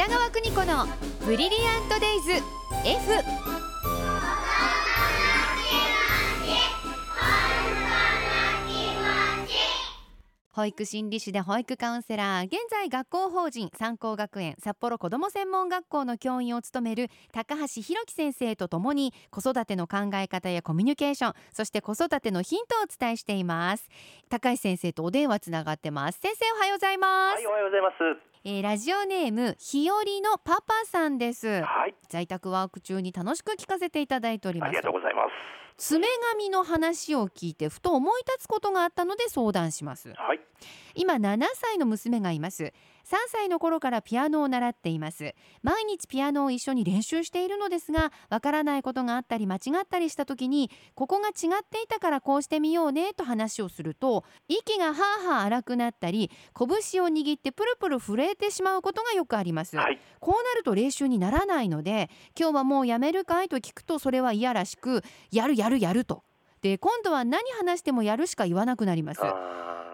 北川邦子のブリリアントデイズ F 保育心理士で保育カウンセラー現在学校法人三高学園札幌子ども専門学校の教員を務める高橋弘樹先生とともに子育ての考え方やコミュニケーションそして子育てのヒントをお伝えしています。高橋先生とお電話つながってます。先生おはようございます、はい、おはようございます。えーラジオネームひよりのパパさんです。はい、在宅ワーク中に楽しく聞かせていただいております。ありがとうございます。爪髪の話を聞いてふと思い立つことがあったので相談します。はい、今7歳の娘がいます。3歳の頃からピアノを習っています。毎日ピアノを一緒に練習しているのですがわからないことがあったり間違ったりした時にここが違っていたからこうしてみようねと話をすると息がはあはあ荒くなったり拳を握ってプルプル震えてしまうことがよくあります、はい、こうなると練習にならないので今日はもうやめるかいと聞くとそれは嫌らしくやるやるやると。で今度は何話してもやるしか言わなくなります。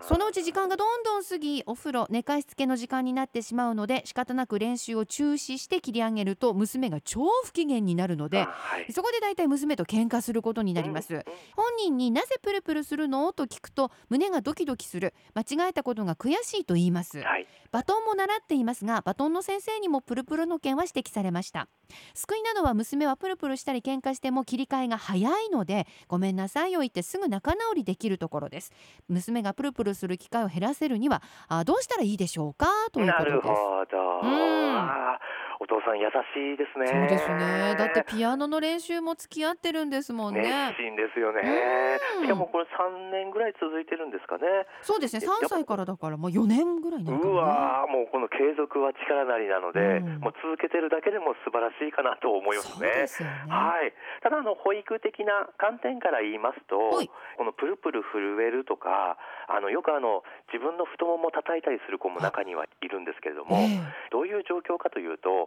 そのうち時間がどんどん過ぎお風呂寝かしつけの時間になってしまうので仕方なく練習を中止して切り上げると娘が超不機嫌になるのであはい、そこでだいたい娘と喧嘩することになります、うん。うん本人になぜプルプルするの？と聞くと胸がドキドキする。間違えたことが悔しいと言います。はい、バトンも習っていますがバトンの先生にもプルプルの件は指摘されました。救いなのは娘はプルプルしたり喧嘩しても切り替えが早いのでごめんなさいを言ってすぐ仲直りできるところです。娘がプルプルする機会を減らせるにはあどうしたらいいでしょうか？というなることです。ほど。ん。あーお父さん優しいですね。そうですね。だってピアノの練習も付き合ってるんですもん熱ね心ですよね。うん。しかもこれ三年ぐらい続いてるんですかね。そうですね。3歳からだからもう4年ぐらいになるかうらねわーもうこの継続は力なりなので、うん。もう続けてるだけでも素晴らしいかなと思いますそうね。ですよね。はい、ただあの保育的な観点から言いますと、はい。このプルプル震えるとかあのよくあの自分の太ももを叩いたりする子も中にはいるんですけれども、え。どういう状況かというと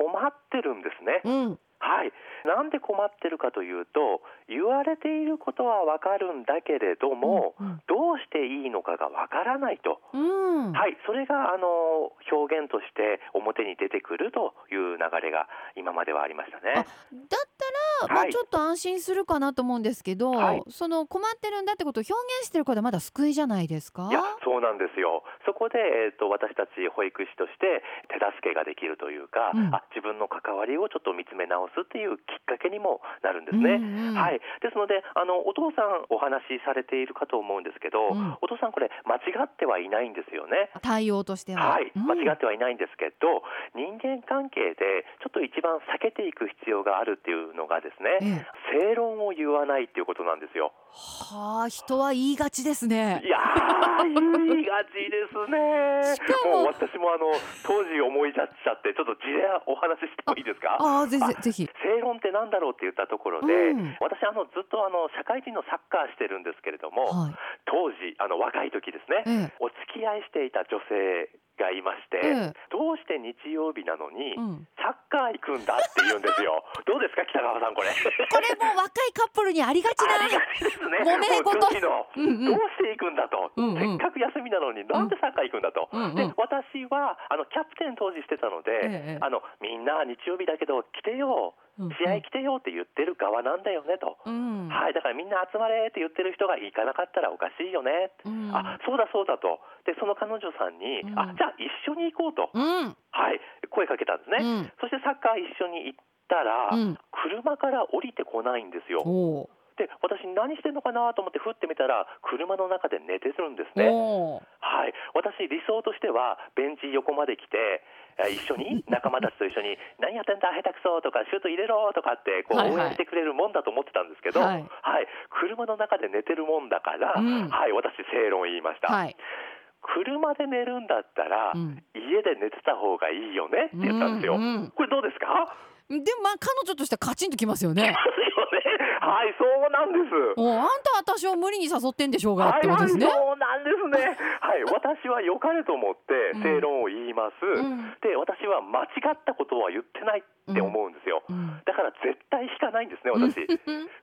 困ってるんですね。うんはい、なんで困ってるかというと言われていることはわかるんだけれども、うんどうしていいのかがわからないと。うんはい、それがあの表現として表に出てくるという流れが今まではありましたあね。だったら、まあ、はいちょっと安心するかなと思うんですけど、はいその困ってるんだってことを表現してるからまだ救いじゃないですかいやそうなんですよそこで、えー、と私たち保育士として手助けができるというか、うんあ自分の関わりをちょっと見つめ直すっていうきっかけにもなるんですね。うんうんはい、ですのであのお父さんお話しされているかと思うんですけど、うんお父さんこれ間違ってはいないんですよね。対応としては、はい、うん間違ってはいないんですけど、人間関係でちょっと一番避けていく必要があるっていうのがですね、ええ正論を言わないっていうことなんですよ。はあ人は言いがちですねいやー、言いがちですね。しかも私もあの当時思い出しちゃって、ちょっと事例お話ししてもいいですか？ああぜひぜひ正論ってなんだろうって言ったところで、うん。私あのずっとあの社会人のサッカーしてるんですけれども、はい。当時あの若い時ですね、ええ。お付き合いしていた女性がいまして、ええ。どうして日曜日なのに、うん。サッカー行くんだって言うんですよ。どうですか北川さんこれ？これも若いカップルにありがちなありがちですね。揉め事。もう女子の、うんうん。どうして行くんだと、うんうん。せっかく休みなのになんでサッカー行くんだと。うんうん。で私はあのキャプテン当時してたので、ええ。あのみんな日曜日だけど来てよ、試合来てよって言ってる側なんだよねと。うん。はい、だからみんな集まれって言ってる人が行かなかったらおかしいよね、うん。あそうだそうだと。でその彼女さんに、うん。あじゃあ一緒に行こうと、うん。はい、声かけたんですね、うん。そしてサッカー一緒に行ったら、うん。車から降りてこないんですよで私何してんのかなと思ってふってみたら車の中で寝てるんですね。はい。私理想としてはベンチ横まで来てえ一緒に 仲間たちと一緒に「何やってんだ下手くそ」とか「シュート入れろ」とかってこうはいはい。応援してくれるもんだと思ってたんですけど、ははい。い車の中で寝てるもんだから、うん。はい、私正論言いました、はい車で寝るんだったら、うん。家で寝てた方がいいよねって言ったんですよ、うんうんこれどうですか？でもまあ彼女としてはカチンときますよね。よねはいそうなんです。おあんた私を無理に誘ってんでしょうがってことですね、はいはい、そうなね。はい、私は良かれと思って正論を言います。うんで、私は間違ったことは言ってないって思うんですよ。うんだから絶対引かないんですね、私。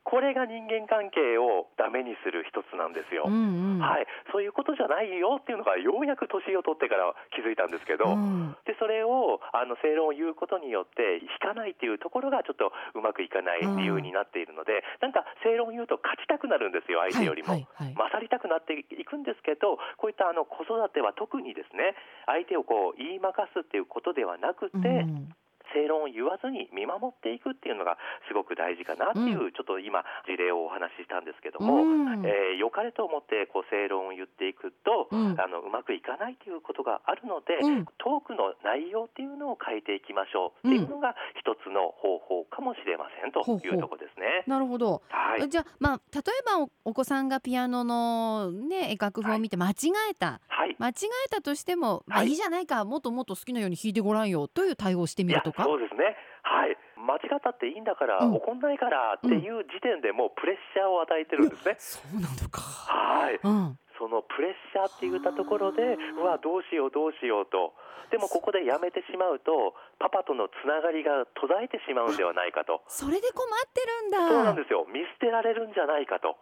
これが人間関係をダメにする一つなんですよ。うんうんはい、そういうことじゃないよっていうのがようやく年を取ってから気づいたんですけど、うんでそれをあの正論を言うことによって引かないっていうところがちょっとうまくいかない理由になっているので、なんか正論を言うと勝ちたくなるんですよ相手よりも。はいはいはい勝りたくなっていくんですけどこういったあの子育ては特にですね相手をこう言い負かすっていうことではなくて、うん。正論を言わずに見守っていくっていうのがすごく大事かなっていう、ちょっと今事例をお話ししたんですけども、うん。えー良かれと思ってこう正論を言っていくと、うん。あのうまくいかないということがあるので、うん。トークの内容っていうのを変えていきましょうっていうのが一つの方法かもしれませんとほうほいううところですね。なるほど。はい、じゃあまあ例えばおお子さんがピアノのね楽譜を見て間違えた、はい。間違えたとしても、まあはい。いいじゃないか。もっともっと好きなように弾いてごらんよ。という対応をしてみるとか？そうですね。はい。間違ったっていいんだから、うん怒んないからっていう時点でもうプレッシャーを与えてるんですね。そうなのか。はい。うん。そのプレッシャーって言ったところで、うわ、どうしよう、どうしようと。でもここでやめてしまうと、パパとのつながりが途絶えてしまうんではないかと。それで困ってるんだ。そうなんですよ。見捨てられるんじゃないかと。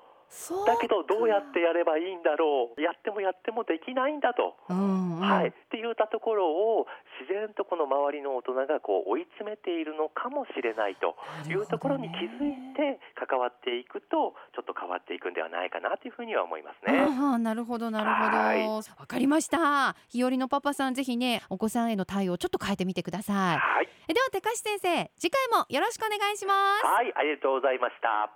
だけど、どうやってやればいいんだろう。やってもやってもできないんだと。うんうん、はい。って言ったところを、自然とこの周りの大人がこう追い詰めているのかもしれないというところに気づいて関わっていくと、ちょっと変わっていくんではないかなというふうには思いますね。ああなるほどなるはいほどわかりました日和のパパさんぜひねお子さんへの対応をちょっと変えてみてくださいはい。えでは高橋先生次回もよろしくお願いしますはい、ありがとうございました。